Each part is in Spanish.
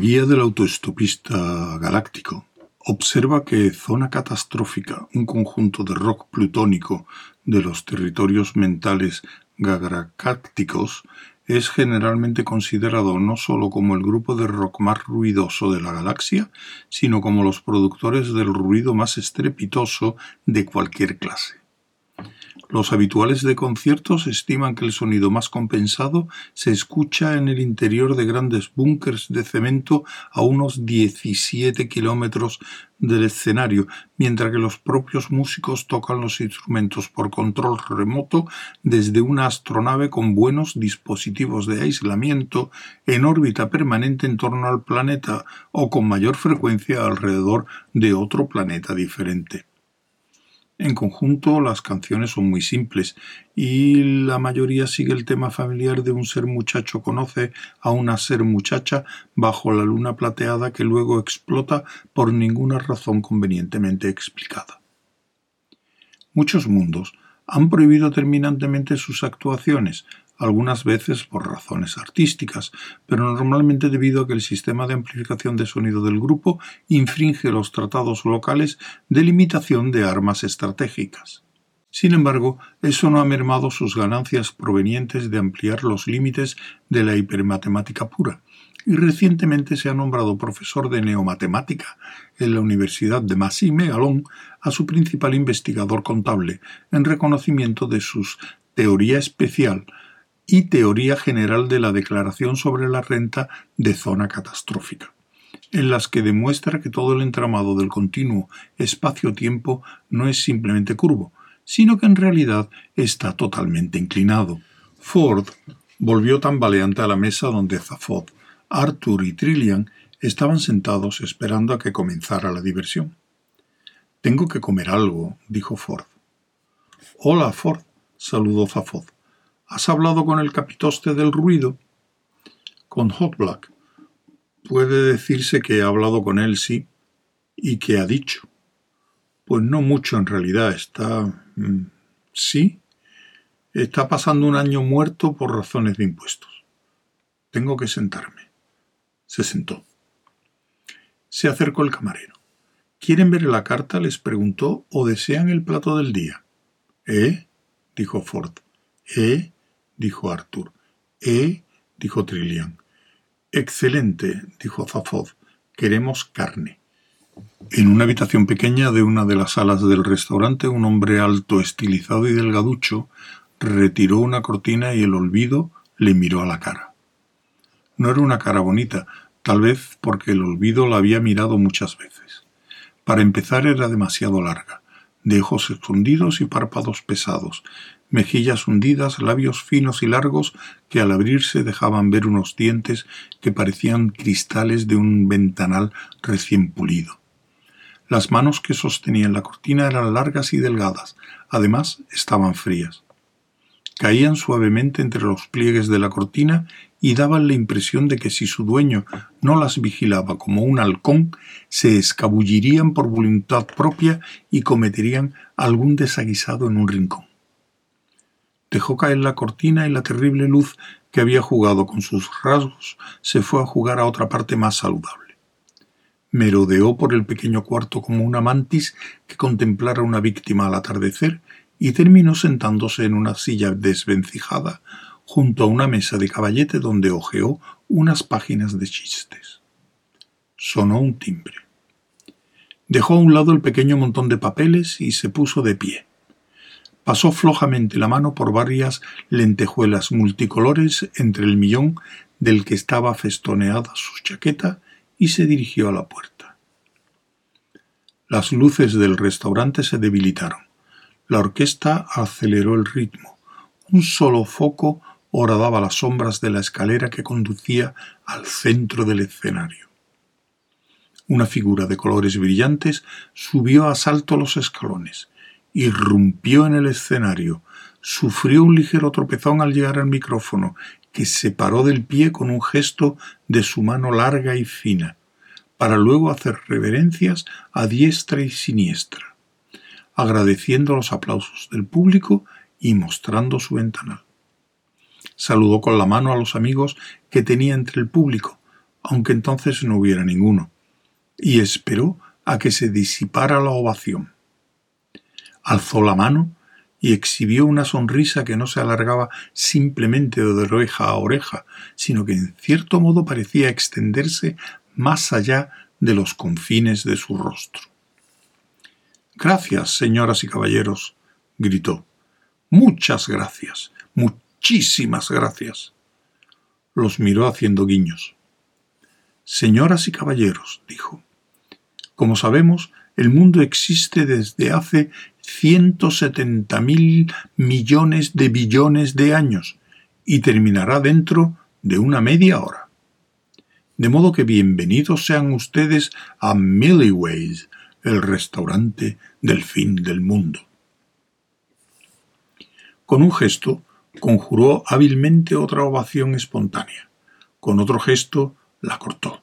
guía del autoestopista galáctico observa que Zona Catastrófica, un conjunto de rock plutónico de los territorios mentales gagracácticos, es generalmente considerado no solo como el grupo de rock más ruidoso de la galaxia, sino como los productores del ruido más estrepitoso de cualquier clase. Los habituales de conciertos estiman que el sonido más compensado se escucha en el interior de grandes búnkers de cemento a unos 17 kilómetros del escenario, mientras que los propios músicos tocan los instrumentos por control remoto desde una astronave con buenos dispositivos de aislamiento en órbita permanente en torno al planeta o con mayor frecuencia alrededor de otro planeta diferente. En conjunto, las canciones son muy simples y la mayoría sigue el tema familiar de un ser muchacho conoce a una ser muchacha bajo la luna plateada que luego explota por ninguna razón convenientemente explicada. Muchos mundos han prohibido terminantemente sus actuaciones, algunas veces por razones artísticas, pero normalmente debido a que el sistema de amplificación de sonido del grupo infringe los tratados locales de limitación de armas estratégicas. Sin embargo, eso no ha mermado sus ganancias provenientes de ampliar los límites de la hipermatemática pura, y recientemente se ha nombrado profesor de neomatemática en la Universidad de Massy Megalón a su principal investigador contable, en reconocimiento de sus teoría especial y Teoría General de la Declaración sobre la Renta de Zona Catastrófica, en las que demuestra que todo el entramado del continuo espacio-tiempo no es simplemente curvo, sino que en realidad está totalmente inclinado. Ford volvió tambaleante a la mesa donde Zafod, Arthur y Trillian estaban sentados esperando a que comenzara la diversión. Tengo que comer algo, dijo Ford. Hola, Ford, saludó Zafod. ¿Has hablado con el capitoste del ruido? Con Hot Black. Puede decirse que he hablado con él, sí. ¿Y qué ha dicho? Pues no mucho en realidad. Está... Mm, sí. Está pasando un año muerto por razones de impuestos. Tengo que sentarme. Se sentó. Se acercó el camarero. ¿Quieren ver la carta? les preguntó, o desean el plato del día. ¿Eh? dijo Ford. ¿Eh? Dijo Arthur. «¿Eh?» dijo Trillian. Excelente, dijo Zafod. Queremos carne. En una habitación pequeña de una de las salas del restaurante, un hombre alto, estilizado y delgaducho retiró una cortina y el olvido le miró a la cara. No era una cara bonita, tal vez porque el olvido la había mirado muchas veces. Para empezar era demasiado larga, de ojos escondidos y párpados pesados, mejillas hundidas, labios finos y largos que al abrirse dejaban ver unos dientes que parecían cristales de un ventanal recién pulido. Las manos que sostenían la cortina eran largas y delgadas, además estaban frías. Caían suavemente entre los pliegues de la cortina y daban la impresión de que si su dueño no las vigilaba como un halcón, se escabullirían por voluntad propia y cometerían algún desaguisado en un rincón dejó caer la cortina y la terrible luz que había jugado con sus rasgos se fue a jugar a otra parte más saludable. Merodeó por el pequeño cuarto como una mantis que contemplara una víctima al atardecer y terminó sentándose en una silla desvencijada junto a una mesa de caballete donde hojeó unas páginas de chistes. Sonó un timbre. Dejó a un lado el pequeño montón de papeles y se puso de pie pasó flojamente la mano por varias lentejuelas multicolores entre el millón del que estaba festoneada su chaqueta y se dirigió a la puerta. Las luces del restaurante se debilitaron. La orquesta aceleró el ritmo. Un solo foco horadaba las sombras de la escalera que conducía al centro del escenario. Una figura de colores brillantes subió a salto los escalones irrumpió en el escenario, sufrió un ligero tropezón al llegar al micrófono, que se paró del pie con un gesto de su mano larga y fina, para luego hacer reverencias a diestra y siniestra, agradeciendo los aplausos del público y mostrando su ventanal. Saludó con la mano a los amigos que tenía entre el público, aunque entonces no hubiera ninguno, y esperó a que se disipara la ovación. Alzó la mano y exhibió una sonrisa que no se alargaba simplemente de oreja a oreja, sino que en cierto modo parecía extenderse más allá de los confines de su rostro. Gracias, señoras y caballeros, gritó. Muchas gracias, muchísimas gracias. Los miró haciendo guiños. Señoras y caballeros, dijo. Como sabemos, el mundo existe desde hace 170 mil millones de billones de años y terminará dentro de una media hora. De modo que bienvenidos sean ustedes a Milliways, el restaurante del fin del mundo. Con un gesto conjuró hábilmente otra ovación espontánea. Con otro gesto la cortó.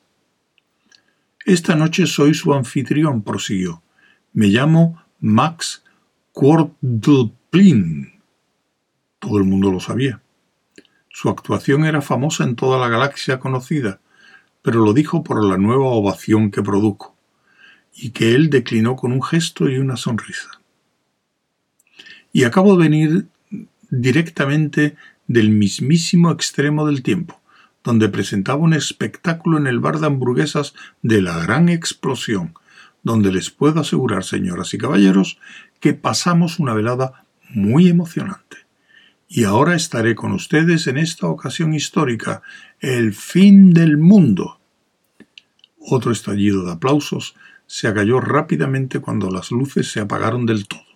Esta noche soy su anfitrión, prosiguió. Me llamo Max Quordleplin. Todo el mundo lo sabía. Su actuación era famosa en toda la galaxia conocida, pero lo dijo por la nueva ovación que produjo, y que él declinó con un gesto y una sonrisa. Y acabo de venir directamente del mismísimo extremo del tiempo, donde presentaba un espectáculo en el bar de hamburguesas de la gran explosión, donde les puedo asegurar, señoras y caballeros, que pasamos una velada muy emocionante. Y ahora estaré con ustedes en esta ocasión histórica, el fin del mundo. Otro estallido de aplausos se acalló rápidamente cuando las luces se apagaron del todo.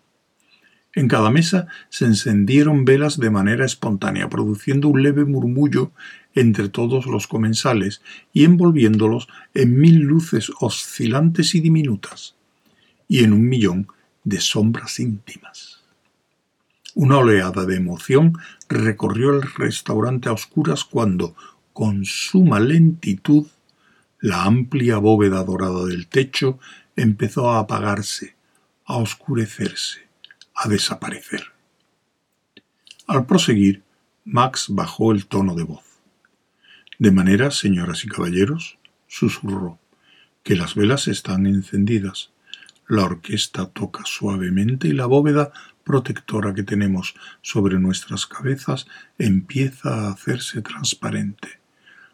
En cada mesa se encendieron velas de manera espontánea, produciendo un leve murmullo entre todos los comensales y envolviéndolos en mil luces oscilantes y diminutas, y en un millón de sombras íntimas. Una oleada de emoción recorrió el restaurante a oscuras cuando, con suma lentitud, la amplia bóveda dorada del techo empezó a apagarse, a oscurecerse, a desaparecer. Al proseguir, Max bajó el tono de voz. De manera, señoras y caballeros, susurró, que las velas están encendidas, la orquesta toca suavemente y la bóveda protectora que tenemos sobre nuestras cabezas empieza a hacerse transparente,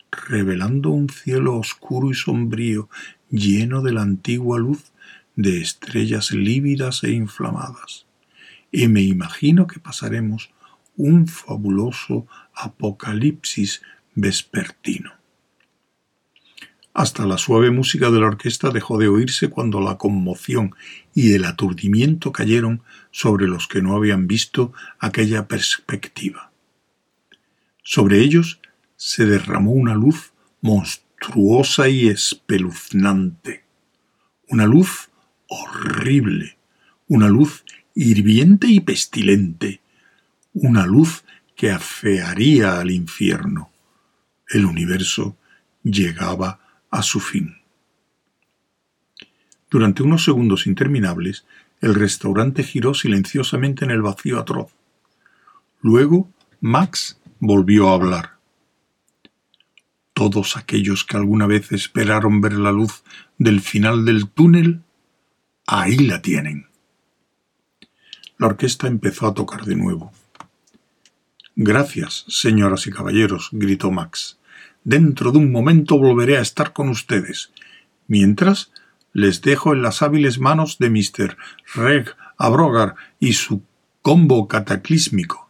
revelando un cielo oscuro y sombrío lleno de la antigua luz de estrellas lívidas e inflamadas. Y me imagino que pasaremos un fabuloso apocalipsis vespertino. Hasta la suave música de la orquesta dejó de oírse cuando la conmoción y el aturdimiento cayeron sobre los que no habían visto aquella perspectiva. Sobre ellos se derramó una luz monstruosa y espeluznante, una luz horrible, una luz hirviente y pestilente, una luz que afearía al infierno. El universo llegaba a su fin. Durante unos segundos interminables, el restaurante giró silenciosamente en el vacío atroz. Luego, Max volvió a hablar. Todos aquellos que alguna vez esperaron ver la luz del final del túnel, ahí la tienen. La orquesta empezó a tocar de nuevo. Gracias, señoras y caballeros, gritó Max. Dentro de un momento volveré a estar con ustedes. Mientras, les dejo en las hábiles manos de Mr. Reg Abrogar y su combo cataclísmico.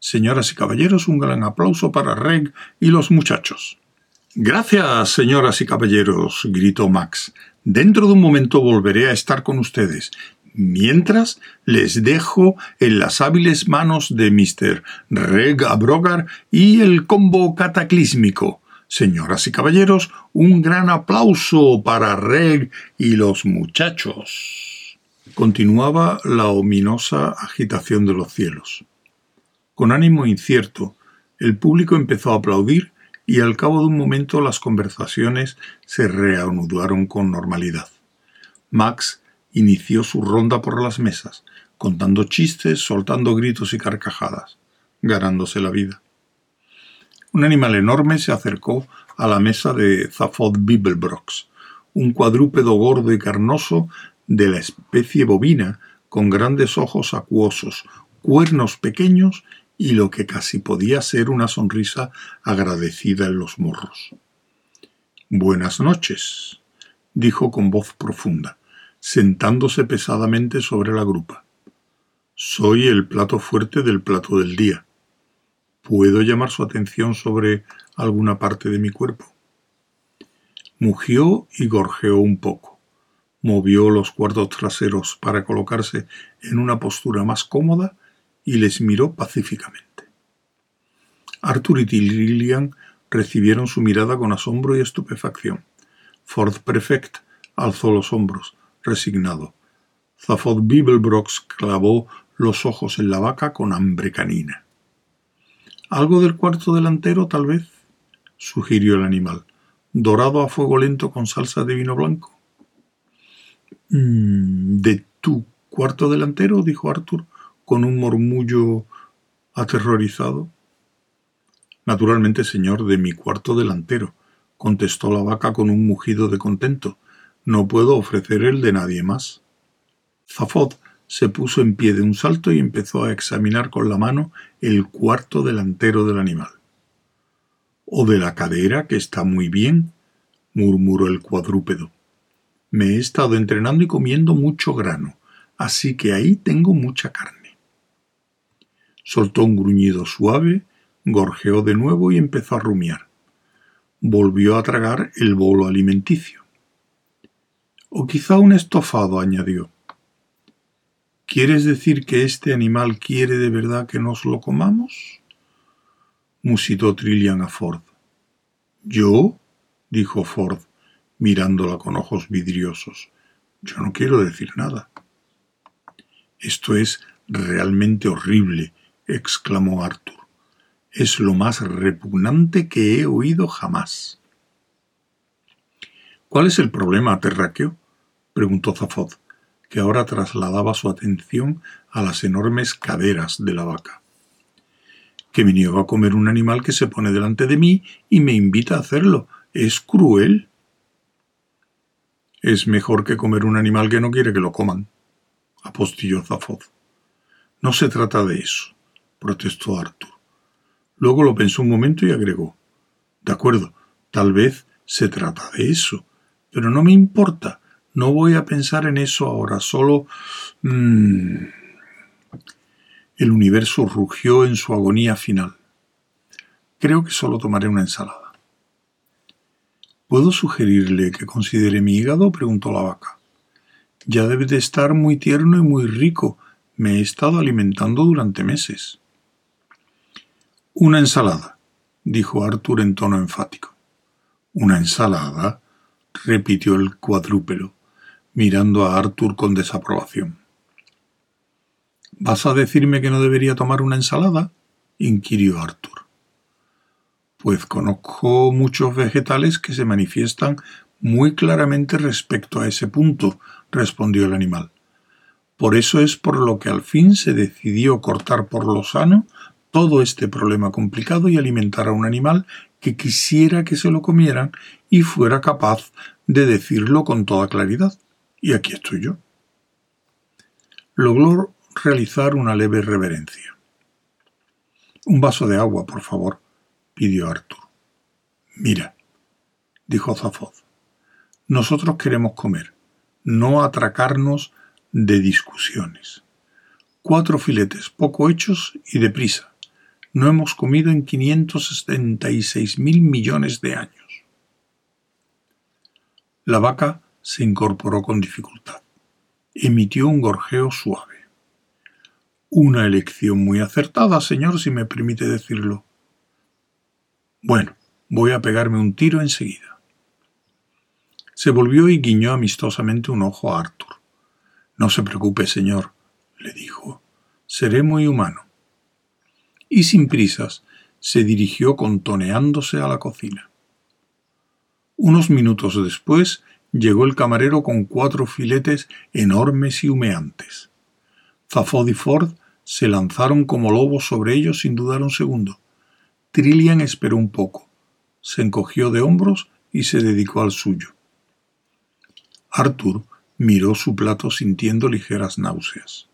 Señoras y caballeros, un gran aplauso para Reg y los muchachos. Gracias, señoras y caballeros, gritó Max. Dentro de un momento volveré a estar con ustedes. Mientras, les dejo en las hábiles manos de Mr. Reg Abrogar y el combo cataclísmico. Señoras y caballeros, un gran aplauso para Reg y los muchachos. Continuaba la ominosa agitación de los cielos. Con ánimo incierto, el público empezó a aplaudir y al cabo de un momento las conversaciones se reanudaron con normalidad. Max inició su ronda por las mesas, contando chistes, soltando gritos y carcajadas, ganándose la vida. Un animal enorme se acercó a la mesa de Zaphod Bibelbrox, un cuadrúpedo gordo y carnoso de la especie bovina, con grandes ojos acuosos, cuernos pequeños y lo que casi podía ser una sonrisa agradecida en los morros. Buenas noches, dijo con voz profunda, sentándose pesadamente sobre la grupa. Soy el plato fuerte del plato del día. ¿Puedo llamar su atención sobre alguna parte de mi cuerpo? Mugió y gorjeó un poco. Movió los cuartos traseros para colocarse en una postura más cómoda y les miró pacíficamente. Arthur y Lillian recibieron su mirada con asombro y estupefacción. Ford Prefect alzó los hombros, resignado. Zaphod Bibelbrox clavó los ojos en la vaca con hambre canina. ¿Algo del cuarto delantero, tal vez? sugirió el animal. ¿Dorado a fuego lento con salsa de vino blanco? Mm, ¿De tu cuarto delantero? dijo Arthur, con un murmullo aterrorizado. Naturalmente, señor, de mi cuarto delantero, contestó la vaca con un mugido de contento. No puedo ofrecer el de nadie más. Zafod se puso en pie de un salto y empezó a examinar con la mano el cuarto delantero del animal. O de la cadera, que está muy bien, murmuró el cuadrúpedo. Me he estado entrenando y comiendo mucho grano, así que ahí tengo mucha carne. Soltó un gruñido suave gorjeó de nuevo y empezó a rumiar. Volvió a tragar el bolo alimenticio. O quizá un estofado, añadió. ¿Quieres decir que este animal quiere de verdad que nos lo comamos? musitó Trillian a Ford. ¿Yo? dijo Ford, mirándola con ojos vidriosos. Yo no quiero decir nada. Esto es realmente horrible, exclamó Arthur es lo más repugnante que he oído jamás. ¿Cuál es el problema, terráqueo? Preguntó Zafod, que ahora trasladaba su atención a las enormes caderas de la vaca. Que me niego a comer un animal que se pone delante de mí y me invita a hacerlo. Es cruel. Es mejor que comer un animal que no quiere que lo coman, apostilló Zafod. No se trata de eso, protestó Arthur. Luego lo pensó un momento y agregó De acuerdo, tal vez se trata de eso, pero no me importa. No voy a pensar en eso ahora, solo... Mm, el universo rugió en su agonía final. Creo que solo tomaré una ensalada. ¿Puedo sugerirle que considere mi hígado? preguntó la vaca. Ya debe de estar muy tierno y muy rico. Me he estado alimentando durante meses. Una ensalada, dijo Arthur en tono enfático. ¿Una ensalada? repitió el cuadrúpelo, mirando a Arthur con desaprobación. ¿Vas a decirme que no debería tomar una ensalada? inquirió Arthur. Pues conozco muchos vegetales que se manifiestan muy claramente respecto a ese punto, respondió el animal. Por eso es por lo que al fin se decidió cortar por lo sano todo este problema complicado y alimentar a un animal que quisiera que se lo comieran y fuera capaz de decirlo con toda claridad. Y aquí estoy yo. Logró realizar una leve reverencia. Un vaso de agua, por favor, pidió Arthur. Mira, dijo Zafoz, nosotros queremos comer, no atracarnos de discusiones. Cuatro filetes poco hechos y deprisa no hemos comido en 576 mil millones de años. La vaca se incorporó con dificultad. Emitió un gorjeo suave. Una elección muy acertada, señor, si me permite decirlo. Bueno, voy a pegarme un tiro enseguida. Se volvió y guiñó amistosamente un ojo a Arthur. No se preocupe, señor, le dijo. Seré muy humano y sin prisas se dirigió contoneándose a la cocina. Unos minutos después llegó el camarero con cuatro filetes enormes y humeantes. Zafod y Ford se lanzaron como lobos sobre ellos sin dudar un segundo. Trillian esperó un poco, se encogió de hombros y se dedicó al suyo. Arthur miró su plato sintiendo ligeras náuseas.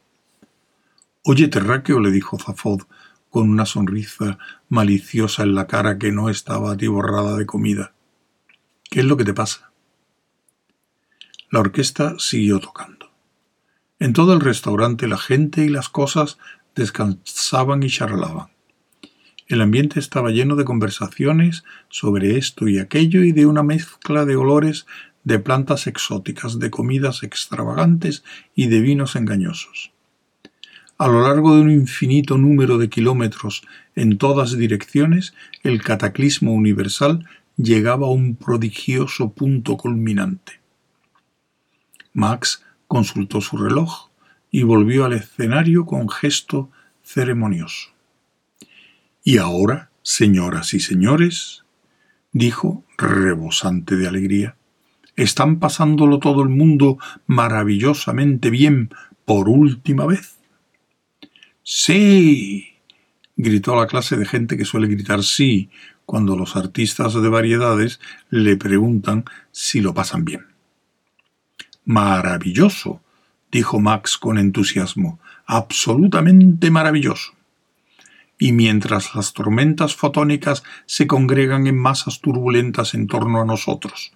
Oye, Terráqueo, le dijo Zafod con una sonrisa maliciosa en la cara que no estaba atiborrada de comida. ¿Qué es lo que te pasa? La orquesta siguió tocando. En todo el restaurante la gente y las cosas descansaban y charlaban. El ambiente estaba lleno de conversaciones sobre esto y aquello y de una mezcla de olores de plantas exóticas, de comidas extravagantes y de vinos engañosos. A lo largo de un infinito número de kilómetros en todas direcciones, el cataclismo universal llegaba a un prodigioso punto culminante. Max consultó su reloj y volvió al escenario con gesto ceremonioso. Y ahora, señoras y señores, dijo, rebosante de alegría, ¿están pasándolo todo el mundo maravillosamente bien por última vez? Sí, gritó la clase de gente que suele gritar sí cuando los artistas de variedades le preguntan si lo pasan bien. Maravilloso, dijo Max con entusiasmo, absolutamente maravilloso y mientras las tormentas fotónicas se congregan en masas turbulentas en torno a nosotros,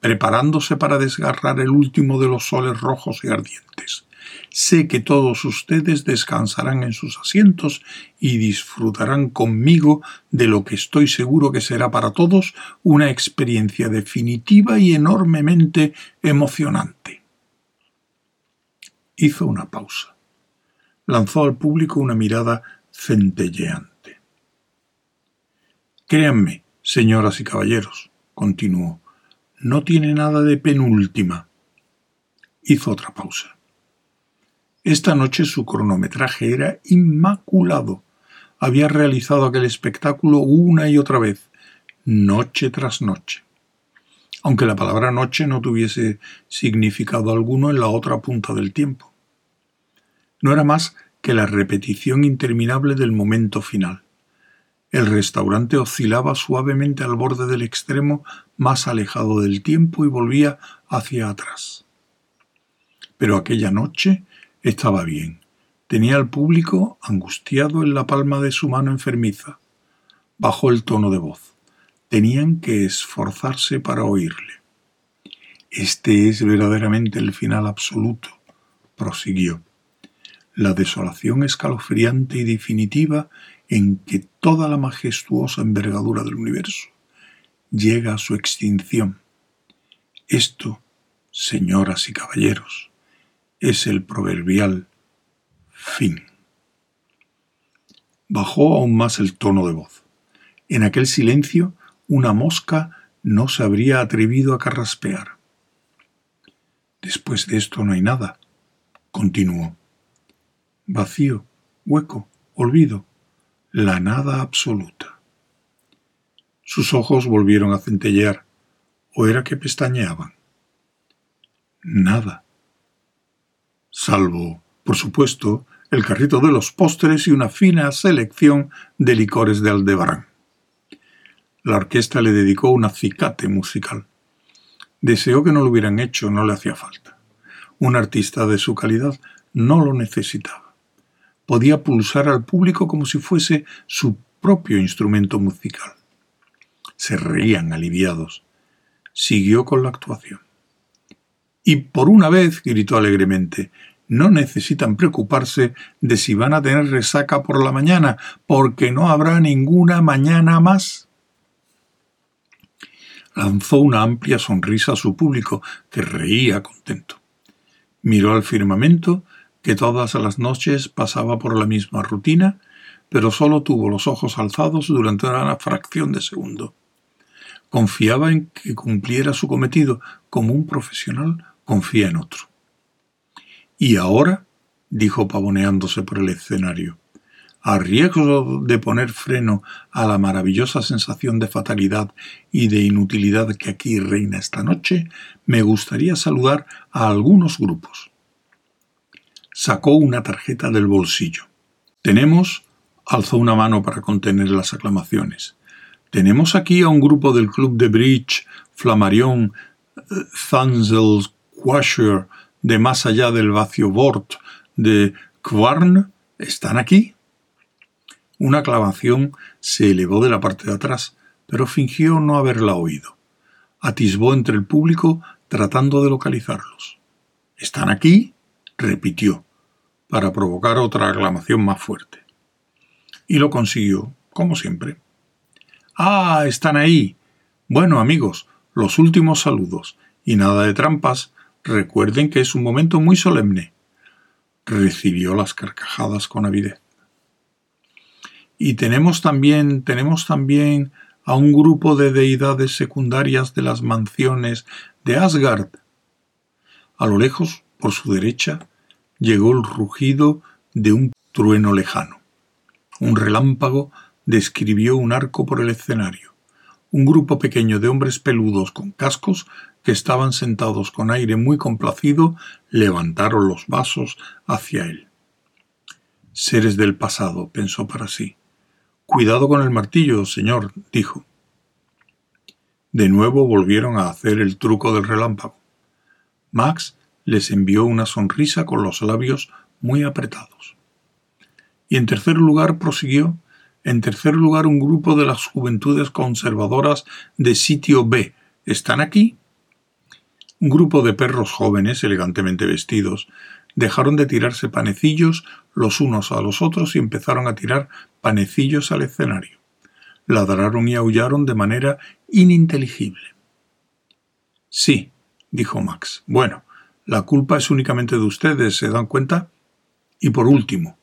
preparándose para desgarrar el último de los soles rojos y ardientes. Sé que todos ustedes descansarán en sus asientos y disfrutarán conmigo de lo que estoy seguro que será para todos una experiencia definitiva y enormemente emocionante. Hizo una pausa. Lanzó al público una mirada centelleante. Créanme, señoras y caballeros, continuó, no tiene nada de penúltima. Hizo otra pausa. Esta noche su cronometraje era inmaculado. Había realizado aquel espectáculo una y otra vez, noche tras noche. Aunque la palabra noche no tuviese significado alguno en la otra punta del tiempo. No era más que la repetición interminable del momento final. El restaurante oscilaba suavemente al borde del extremo más alejado del tiempo y volvía hacia atrás. Pero aquella noche estaba bien. Tenía al público angustiado en la palma de su mano enfermiza. Bajó el tono de voz. Tenían que esforzarse para oírle. Este es verdaderamente el final absoluto, prosiguió la desolación escalofriante y definitiva en que toda la majestuosa envergadura del universo llega a su extinción. Esto, señoras y caballeros, es el proverbial fin. Bajó aún más el tono de voz. En aquel silencio una mosca no se habría atrevido a carraspear. Después de esto no hay nada, continuó vacío, hueco, olvido, la nada absoluta. Sus ojos volvieron a centellear, o era que pestañeaban. Nada. Salvo, por supuesto, el carrito de los postres y una fina selección de licores de Aldebarán. La orquesta le dedicó un acicate musical. Deseó que no lo hubieran hecho, no le hacía falta. Un artista de su calidad no lo necesitaba podía pulsar al público como si fuese su propio instrumento musical. Se reían aliviados. Siguió con la actuación. Y por una vez, gritó alegremente, no necesitan preocuparse de si van a tener resaca por la mañana, porque no habrá ninguna mañana más. Lanzó una amplia sonrisa a su público, que reía contento. Miró al firmamento que todas las noches pasaba por la misma rutina, pero solo tuvo los ojos alzados durante una fracción de segundo. Confiaba en que cumpliera su cometido como un profesional confía en otro. Y ahora, dijo pavoneándose por el escenario, a riesgo de poner freno a la maravillosa sensación de fatalidad y de inutilidad que aquí reina esta noche, me gustaría saludar a algunos grupos sacó una tarjeta del bolsillo. Tenemos Alzó una mano para contener las aclamaciones. Tenemos aquí a un grupo del club de bridge Flammarion Thunzel De más allá del vacío Bort de Kvarn. ¿Están aquí? Una aclamación se elevó de la parte de atrás, pero fingió no haberla oído. Atisbó entre el público tratando de localizarlos. ¿Están aquí? repitió, para provocar otra aclamación más fuerte. Y lo consiguió, como siempre. Ah, están ahí. Bueno, amigos, los últimos saludos. Y nada de trampas. Recuerden que es un momento muy solemne. Recibió las carcajadas con avidez. Y tenemos también, tenemos también a un grupo de deidades secundarias de las mansiones de Asgard. A lo lejos, por su derecha, llegó el rugido de un trueno lejano. Un relámpago describió un arco por el escenario. Un grupo pequeño de hombres peludos con cascos que estaban sentados con aire muy complacido levantaron los vasos hacia él. Seres del pasado, pensó para sí. Cuidado con el martillo, señor, dijo. De nuevo volvieron a hacer el truco del relámpago. Max les envió una sonrisa con los labios muy apretados. Y en tercer lugar prosiguió en tercer lugar, un grupo de las juventudes conservadoras de sitio B. ¿Están aquí? Un grupo de perros jóvenes, elegantemente vestidos, dejaron de tirarse panecillos los unos a los otros y empezaron a tirar panecillos al escenario. Ladraron y aullaron de manera ininteligible. Sí, dijo Max. Bueno, la culpa es únicamente de ustedes, ¿se dan cuenta? Y por último,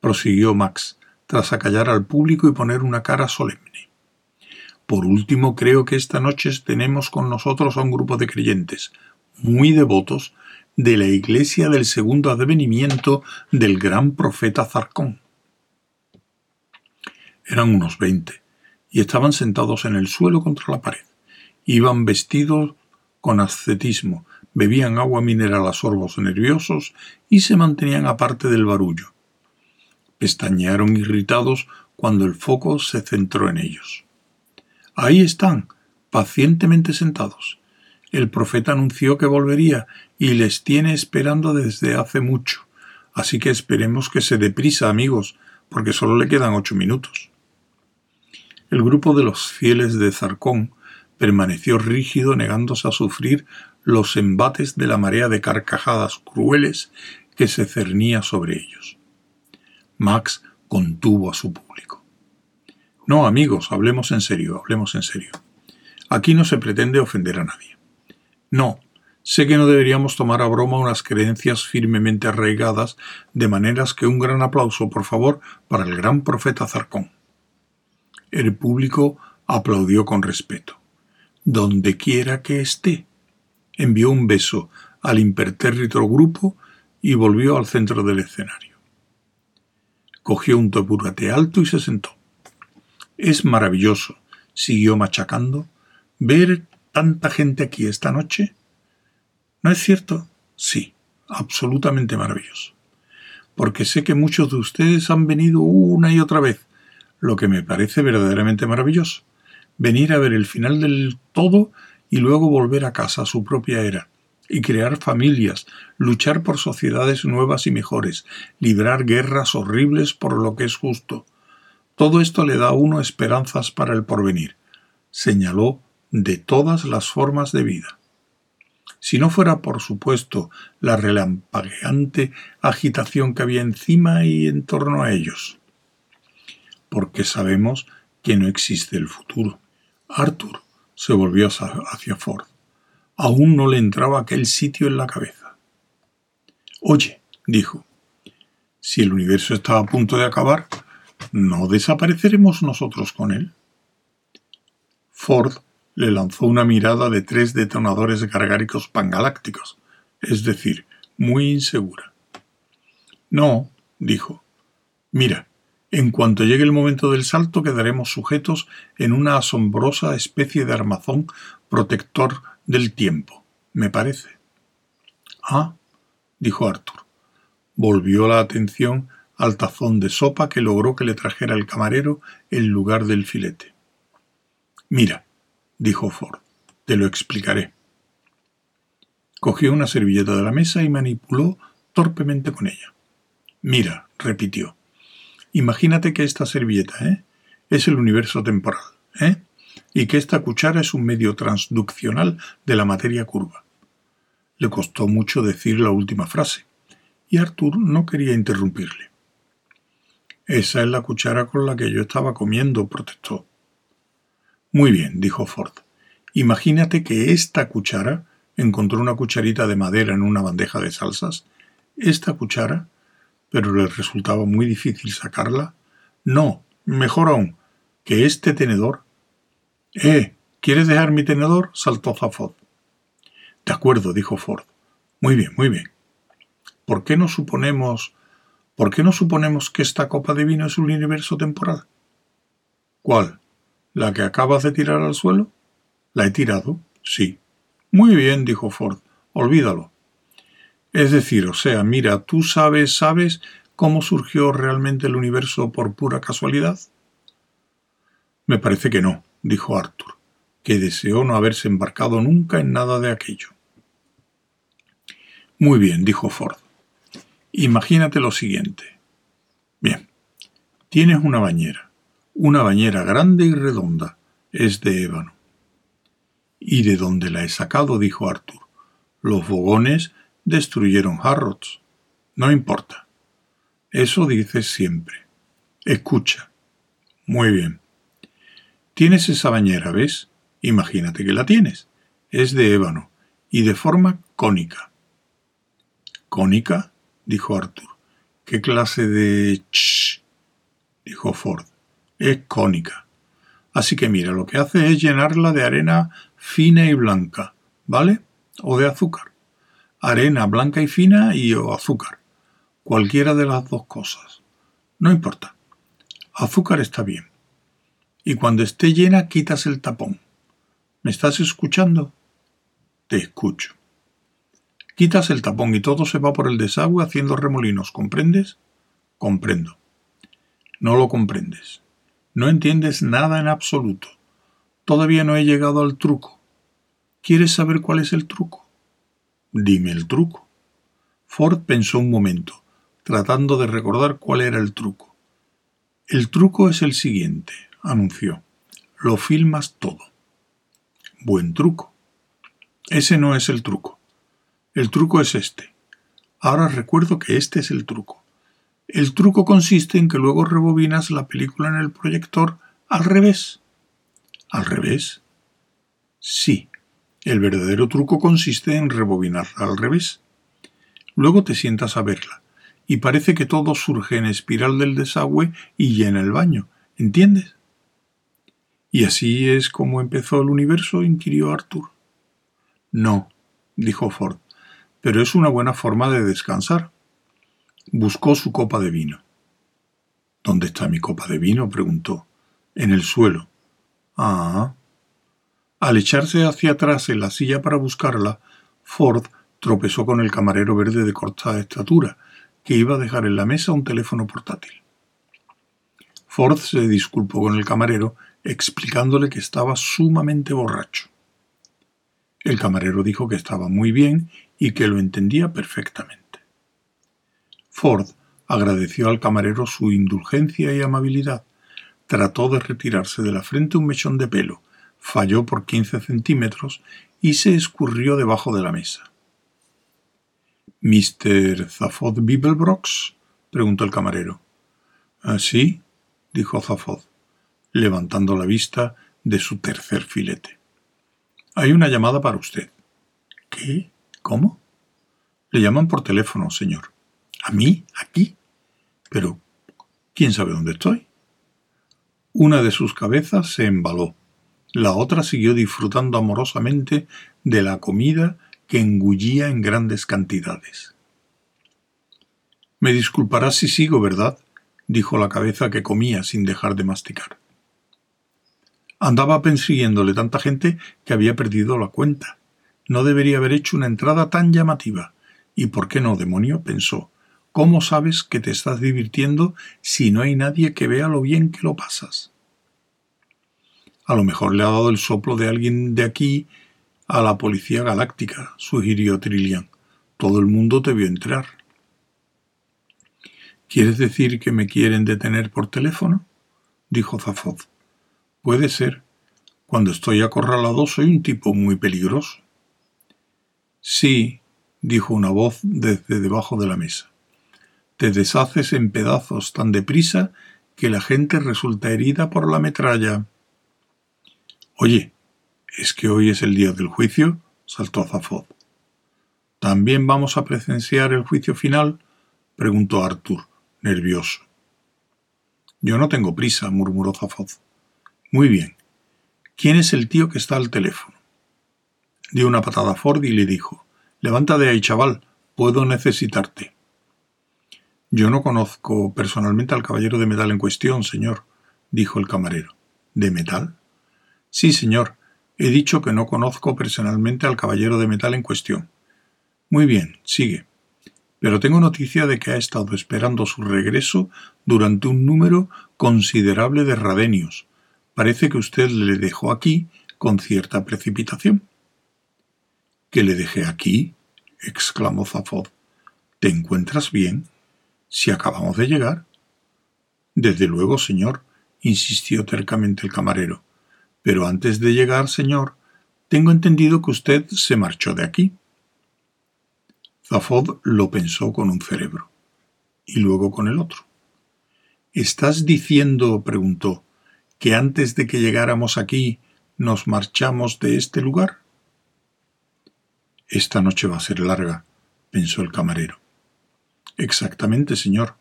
prosiguió Max, tras acallar al público y poner una cara solemne. Por último, creo que esta noche tenemos con nosotros a un grupo de creyentes, muy devotos, de la iglesia del segundo advenimiento del gran profeta Zarcón. Eran unos veinte, y estaban sentados en el suelo contra la pared. Iban vestidos con ascetismo, bebían agua mineral a sorbos nerviosos y se mantenían aparte del barullo, Pestañearon irritados cuando el foco se centró en ellos. Ahí están, pacientemente sentados. El profeta anunció que volvería y les tiene esperando desde hace mucho. Así que esperemos que se deprisa, amigos, porque solo le quedan ocho minutos. El grupo de los fieles de Zarcón permaneció rígido negándose a sufrir los embates de la marea de carcajadas crueles que se cernía sobre ellos. Max contuvo a su público. No, amigos, hablemos en serio, hablemos en serio. Aquí no se pretende ofender a nadie. No, sé que no deberíamos tomar a broma unas creencias firmemente arraigadas, de maneras que un gran aplauso, por favor, para el gran profeta Zarcón. El público aplaudió con respeto. Donde quiera que esté. Envió un beso al impertérrito grupo y volvió al centro del escenario cogió un taburete alto y se sentó. Es maravilloso, siguió machacando, ver tanta gente aquí esta noche. ¿No es cierto? Sí, absolutamente maravilloso. Porque sé que muchos de ustedes han venido una y otra vez, lo que me parece verdaderamente maravilloso. Venir a ver el final del todo y luego volver a casa a su propia era, y crear familias, luchar por sociedades nuevas y mejores, librar guerras horribles por lo que es justo. Todo esto le da a uno esperanzas para el porvenir, señaló de todas las formas de vida. Si no fuera, por supuesto, la relampagueante agitación que había encima y en torno a ellos. Porque sabemos que no existe el futuro. Arthur se volvió hacia Ford. Aún no le entraba aquel sitio en la cabeza. Oye, dijo, si el universo está a punto de acabar, ¿no desapareceremos nosotros con él? Ford le lanzó una mirada de tres detonadores gargáricos pangalácticos, es decir, muy insegura. No, dijo. Mira, en cuanto llegue el momento del salto quedaremos sujetos en una asombrosa especie de armazón protector del tiempo, me parece. Ah, dijo Arthur. Volvió la atención al tazón de sopa que logró que le trajera el camarero en lugar del filete. Mira, dijo Ford, te lo explicaré. Cogió una servilleta de la mesa y manipuló torpemente con ella. Mira, repitió. Imagínate que esta servilleta, ¿eh? Es el universo temporal, ¿eh? Y que esta cuchara es un medio transduccional de la materia curva. Le costó mucho decir la última frase, y Arthur no quería interrumpirle. Esa es la cuchara con la que yo estaba comiendo, protestó. Muy bien, dijo Ford. Imagínate que esta cuchara encontró una cucharita de madera en una bandeja de salsas. Esta cuchara, pero le resultaba muy difícil sacarla. No, mejor aún, que este tenedor. Eh, ¿quieres dejar mi tenedor? saltó Zafod. De acuerdo, dijo Ford. Muy bien, muy bien. ¿Por qué no suponemos ¿por qué no suponemos que esta copa de vino es un universo temporal? ¿Cuál? ¿La que acabas de tirar al suelo? ¿La he tirado? Sí. Muy bien, dijo Ford. Olvídalo. Es decir, o sea, mira, ¿tú sabes, sabes cómo surgió realmente el universo por pura casualidad? Me parece que no, dijo Arthur, que deseó no haberse embarcado nunca en nada de aquello. Muy bien, dijo Ford. Imagínate lo siguiente. Bien, tienes una bañera, una bañera grande y redonda, es de ébano. ¿Y de dónde la he sacado? dijo Arthur. Los bogones destruyeron Harrods. No importa. Eso dices siempre. Escucha. Muy bien. Tienes esa bañera, ¿ves? Imagínate que la tienes. Es de ébano y de forma cónica. ¿Cónica? Dijo Arthur. ¿Qué clase de ch? dijo Ford. Es cónica. Así que mira, lo que hace es llenarla de arena fina y blanca, ¿vale? O de azúcar. Arena blanca y fina y o azúcar. Cualquiera de las dos cosas. No importa. Azúcar está bien. Y cuando esté llena, quitas el tapón. ¿Me estás escuchando? Te escucho. Quitas el tapón y todo se va por el desagüe haciendo remolinos, ¿comprendes? Comprendo. No lo comprendes. No entiendes nada en absoluto. Todavía no he llegado al truco. ¿Quieres saber cuál es el truco? Dime el truco. Ford pensó un momento, tratando de recordar cuál era el truco. El truco es el siguiente, anunció. Lo filmas todo. Buen truco. Ese no es el truco. El truco es este. Ahora recuerdo que este es el truco. El truco consiste en que luego rebobinas la película en el proyector al revés. ¿Al revés? Sí, el verdadero truco consiste en rebobinarla al revés. Luego te sientas a verla, y parece que todo surge en espiral del desagüe y llena el baño, ¿entiendes? ¿Y así es como empezó el universo? inquirió Arthur. No, dijo Ford, pero es una buena forma de descansar. Buscó su copa de vino. ¿Dónde está mi copa de vino? preguntó. En el suelo. Ah. Al echarse hacia atrás en la silla para buscarla, Ford tropezó con el camarero verde de corta estatura, que iba a dejar en la mesa un teléfono portátil. Ford se disculpó con el camarero, explicándole que estaba sumamente borracho. El camarero dijo que estaba muy bien y que lo entendía perfectamente. Ford agradeció al camarero su indulgencia y amabilidad, trató de retirarse de la frente un mechón de pelo, falló por quince centímetros y se escurrió debajo de la mesa. ¿Mr. Zafod Bibelbrox? preguntó el camarero. «¿Ah, sí, dijo Zafod, levantando la vista de su tercer filete. Hay una llamada para usted. ¿Qué? ¿Cómo? Le llaman por teléfono, señor. ¿A mí? ¿Aquí? Pero, ¿quién sabe dónde estoy? Una de sus cabezas se embaló. La otra siguió disfrutando amorosamente de la comida que engullía en grandes cantidades. Me disculparás si sigo, ¿verdad? dijo la cabeza que comía sin dejar de masticar. Andaba persiguiéndole tanta gente que había perdido la cuenta. No debería haber hecho una entrada tan llamativa. ¿Y por qué no, demonio? pensó. ¿Cómo sabes que te estás divirtiendo si no hay nadie que vea lo bien que lo pasas? A lo mejor le ha dado el soplo de alguien de aquí a la policía galáctica, sugirió Trillian. Todo el mundo te vio entrar. ¿Quieres decir que me quieren detener por teléfono? dijo Zafoz. Puede ser. Cuando estoy acorralado soy un tipo muy peligroso. Sí, dijo una voz desde debajo de la mesa. Te deshaces en pedazos tan deprisa que la gente resulta herida por la metralla. Oye, ¿es que hoy es el día del juicio? saltó Zafoz. ¿También vamos a presenciar el juicio final? preguntó Arthur, nervioso. Yo no tengo prisa, murmuró Zafoz. Muy bien. ¿Quién es el tío que está al teléfono? Dio una patada a Ford y le dijo Levanta de ahí, chaval, puedo necesitarte. Yo no conozco personalmente al caballero de metal en cuestión, señor, dijo el camarero. ¿De metal? Sí, señor. He dicho que no conozco personalmente al caballero de metal en cuestión. Muy bien, sigue. Pero tengo noticia de que ha estado esperando su regreso durante un número considerable de radenios. Parece que usted le dejó aquí con cierta precipitación. ¿Que le dejé aquí? exclamó Zafod. ¿Te encuentras bien? Si acabamos de llegar. Desde luego, señor, insistió tercamente el camarero. Pero antes de llegar, señor, tengo entendido que usted se marchó de aquí. Zafod lo pensó con un cerebro y luego con el otro. ¿Estás diciendo, preguntó, que antes de que llegáramos aquí nos marchamos de este lugar? Esta noche va a ser larga, pensó el camarero. Exactamente, señor.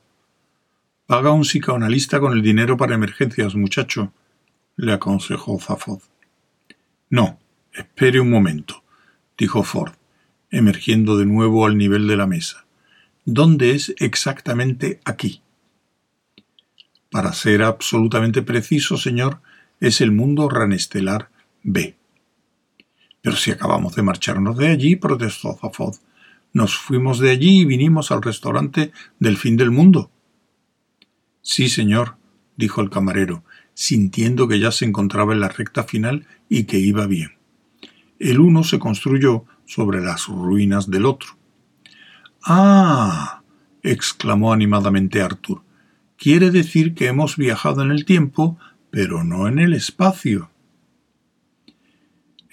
Paga un psicoanalista con el dinero para emergencias, muchacho, le aconsejó Zafod. No, espere un momento, dijo Ford, emergiendo de nuevo al nivel de la mesa. ¿Dónde es exactamente aquí? Para ser absolutamente preciso, señor, es el mundo ranestelar B. Pero si acabamos de marcharnos de allí, protestó Zafod. Nos fuimos de allí y vinimos al restaurante del fin del mundo. Sí, señor, dijo el camarero, sintiendo que ya se encontraba en la recta final y que iba bien. El uno se construyó sobre las ruinas del otro. Ah. exclamó animadamente Arthur. Quiere decir que hemos viajado en el tiempo, pero no en el espacio.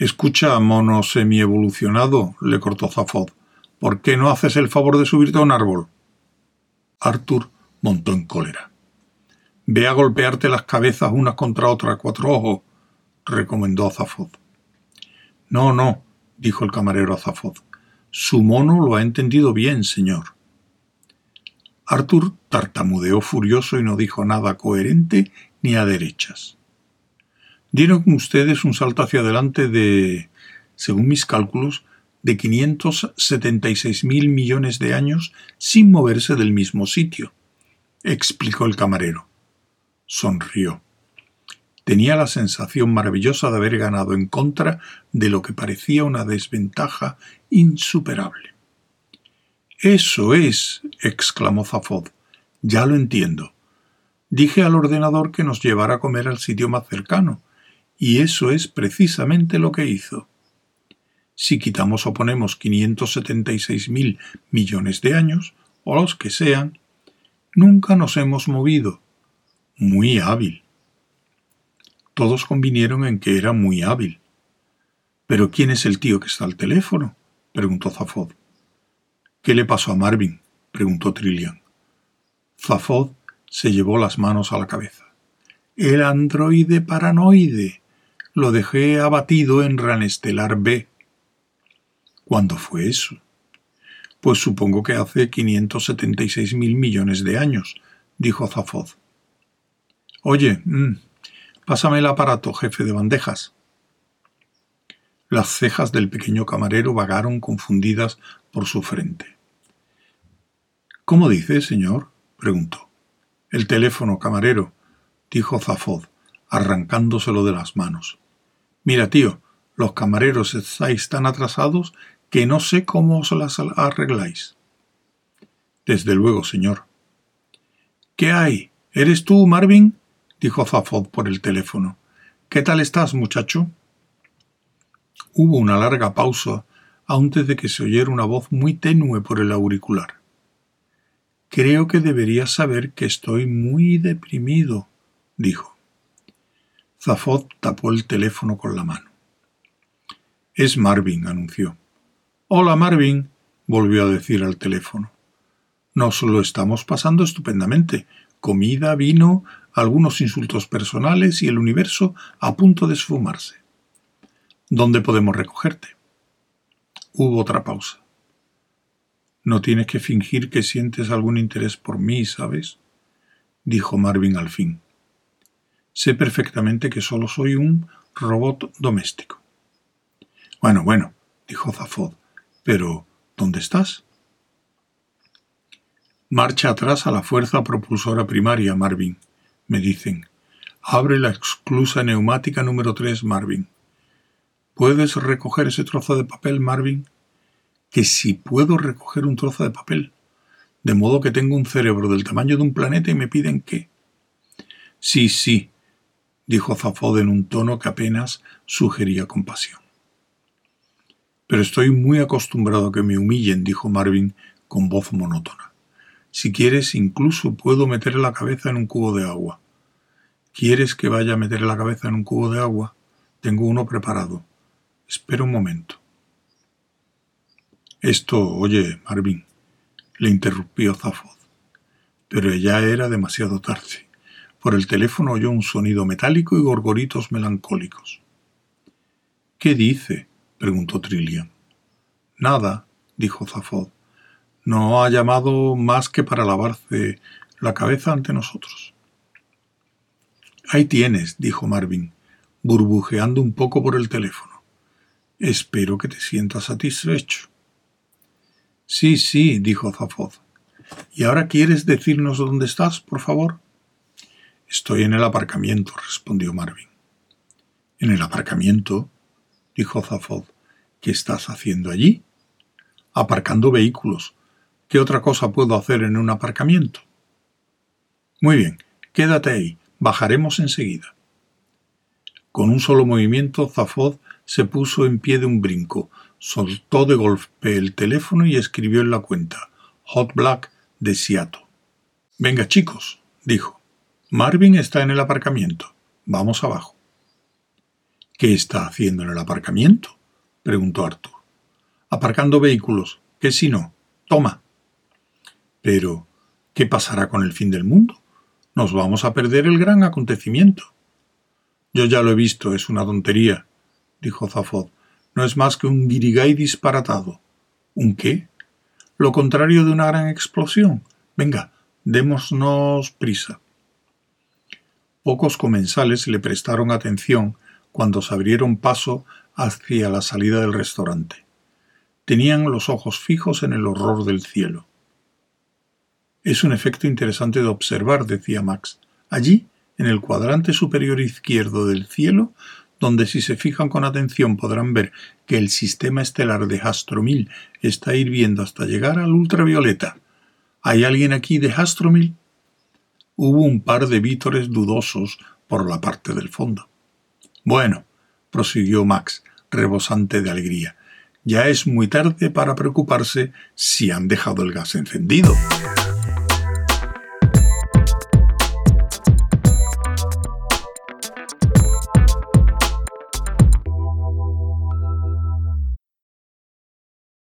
Escucha, mono semievolucionado, le cortó Zafod. ¿Por qué no haces el favor de subirte a un árbol? Arthur montó en cólera. Ve a golpearte las cabezas unas contra otras, cuatro ojos, recomendó Zafod. No, no, dijo el camarero a Zafod. Su mono lo ha entendido bien, señor. Arthur tartamudeó furioso y no dijo nada coherente ni a derechas dieron ustedes un salto hacia adelante de, según mis cálculos, de 576 mil millones de años sin moverse del mismo sitio, explicó el camarero. Sonrió. Tenía la sensación maravillosa de haber ganado en contra de lo que parecía una desventaja insuperable. Eso es, exclamó Zafod. Ya lo entiendo. Dije al ordenador que nos llevara a comer al sitio más cercano, y eso es precisamente lo que hizo. Si quitamos o ponemos 576 mil millones de años, o los que sean, nunca nos hemos movido. Muy hábil. Todos convinieron en que era muy hábil. ¿Pero quién es el tío que está al teléfono? preguntó Zafod. ¿Qué le pasó a Marvin? preguntó Trillian. Zafod se llevó las manos a la cabeza. El androide paranoide lo dejé abatido en Ranestelar B. ¿Cuándo fue eso? Pues supongo que hace 576 mil millones de años, dijo Zafod. Oye, mm, pásame el aparato, jefe de bandejas. Las cejas del pequeño camarero vagaron confundidas por su frente. ¿Cómo dice, señor? preguntó. El teléfono, camarero, dijo Zafod, arrancándoselo de las manos. Mira, tío, los camareros estáis tan atrasados que no sé cómo os las arregláis. Desde luego, señor. ¿Qué hay? ¿Eres tú, Marvin? dijo Zafod por el teléfono. ¿Qué tal estás, muchacho? Hubo una larga pausa antes de que se oyera una voz muy tenue por el auricular. Creo que deberías saber que estoy muy deprimido, dijo. Zafod tapó el teléfono con la mano. Es Marvin, anunció. Hola, Marvin, volvió a decir al teléfono. Nos lo estamos pasando estupendamente. Comida, vino, algunos insultos personales y el universo a punto de esfumarse. ¿Dónde podemos recogerte? Hubo otra pausa. No tienes que fingir que sientes algún interés por mí, ¿sabes? dijo Marvin al fin. Sé perfectamente que solo soy un robot doméstico. Bueno, bueno, dijo Zafod, pero ¿dónde estás? Marcha atrás a la fuerza propulsora primaria, Marvin, me dicen. Abre la exclusa neumática número 3, Marvin. ¿Puedes recoger ese trozo de papel, Marvin? Que si puedo recoger un trozo de papel. De modo que tengo un cerebro del tamaño de un planeta y me piden que. Sí, sí, dijo Zafod en un tono que apenas sugería compasión. Pero estoy muy acostumbrado a que me humillen, dijo Marvin con voz monótona. Si quieres, incluso puedo meter la cabeza en un cubo de agua. ¿Quieres que vaya a meter la cabeza en un cubo de agua? Tengo uno preparado. Espera un momento. Esto, oye, Marvin, le interrumpió Zafod. Pero ya era demasiado tarde. Por el teléfono oyó un sonido metálico y gorgoritos melancólicos. ¿Qué dice? preguntó Trillian. Nada, dijo Zafod. No ha llamado más que para lavarse la cabeza ante nosotros. Ahí tienes, dijo Marvin, burbujeando un poco por el teléfono. Espero que te sientas satisfecho. Sí, sí, dijo Zafod. ¿Y ahora quieres decirnos dónde estás, por favor? Estoy en el aparcamiento, respondió Marvin. ¿En el aparcamiento? dijo Zafod. ¿Qué estás haciendo allí? Aparcando vehículos. ¿Qué otra cosa puedo hacer en un aparcamiento? Muy bien, quédate ahí. Bajaremos enseguida. Con un solo movimiento, Zafod se puso en pie de un brinco, soltó de golpe el teléfono y escribió en la cuenta Hot Black de Seattle. Venga, chicos, dijo. Marvin está en el aparcamiento. Vamos abajo. ¿Qué está haciendo en el aparcamiento? preguntó Arthur. Aparcando vehículos. ¿Qué si no? Toma. Pero, ¿qué pasará con el fin del mundo? Nos vamos a perder el gran acontecimiento. Yo ya lo he visto, es una tontería, dijo Zafod. No es más que un guirigay disparatado. ¿Un qué? Lo contrario de una gran explosión. Venga, démonos prisa. Pocos comensales le prestaron atención cuando se abrieron paso hacia la salida del restaurante. Tenían los ojos fijos en el horror del cielo. Es un efecto interesante de observar, decía Max. Allí, en el cuadrante superior izquierdo del cielo, donde si se fijan con atención podrán ver que el sistema estelar de Hastromil está hirviendo hasta llegar al ultravioleta. ¿Hay alguien aquí de Hastromil? Hubo un par de vítores dudosos por la parte del fondo. Bueno, prosiguió Max, rebosante de alegría, ya es muy tarde para preocuparse si han dejado el gas encendido.